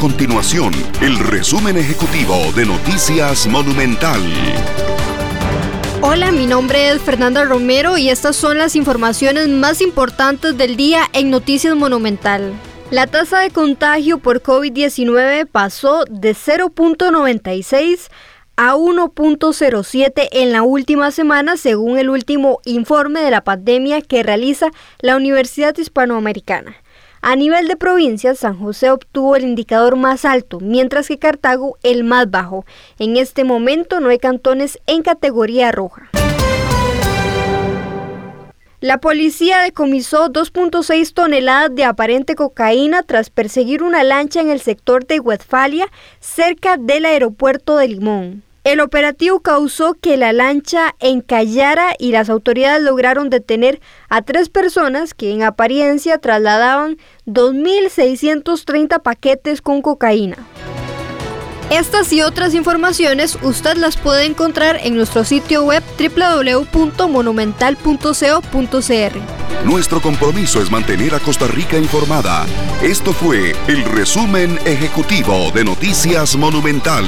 continuación el resumen ejecutivo de Noticias Monumental. Hola, mi nombre es Fernanda Romero y estas son las informaciones más importantes del día en Noticias Monumental. La tasa de contagio por COVID-19 pasó de 0.96 a 1.07 en la última semana, según el último informe de la pandemia que realiza la Universidad Hispanoamericana. A nivel de provincias, San José obtuvo el indicador más alto, mientras que Cartago el más bajo. En este momento no hay cantones en categoría roja. La policía decomisó 2.6 toneladas de aparente cocaína tras perseguir una lancha en el sector de Westfalia, cerca del aeropuerto de Limón. El operativo causó que la lancha encallara y las autoridades lograron detener a tres personas que en apariencia trasladaban 2.630 paquetes con cocaína. Estas y otras informaciones usted las puede encontrar en nuestro sitio web www.monumental.co.cr. Nuestro compromiso es mantener a Costa Rica informada. Esto fue el resumen ejecutivo de Noticias Monumental.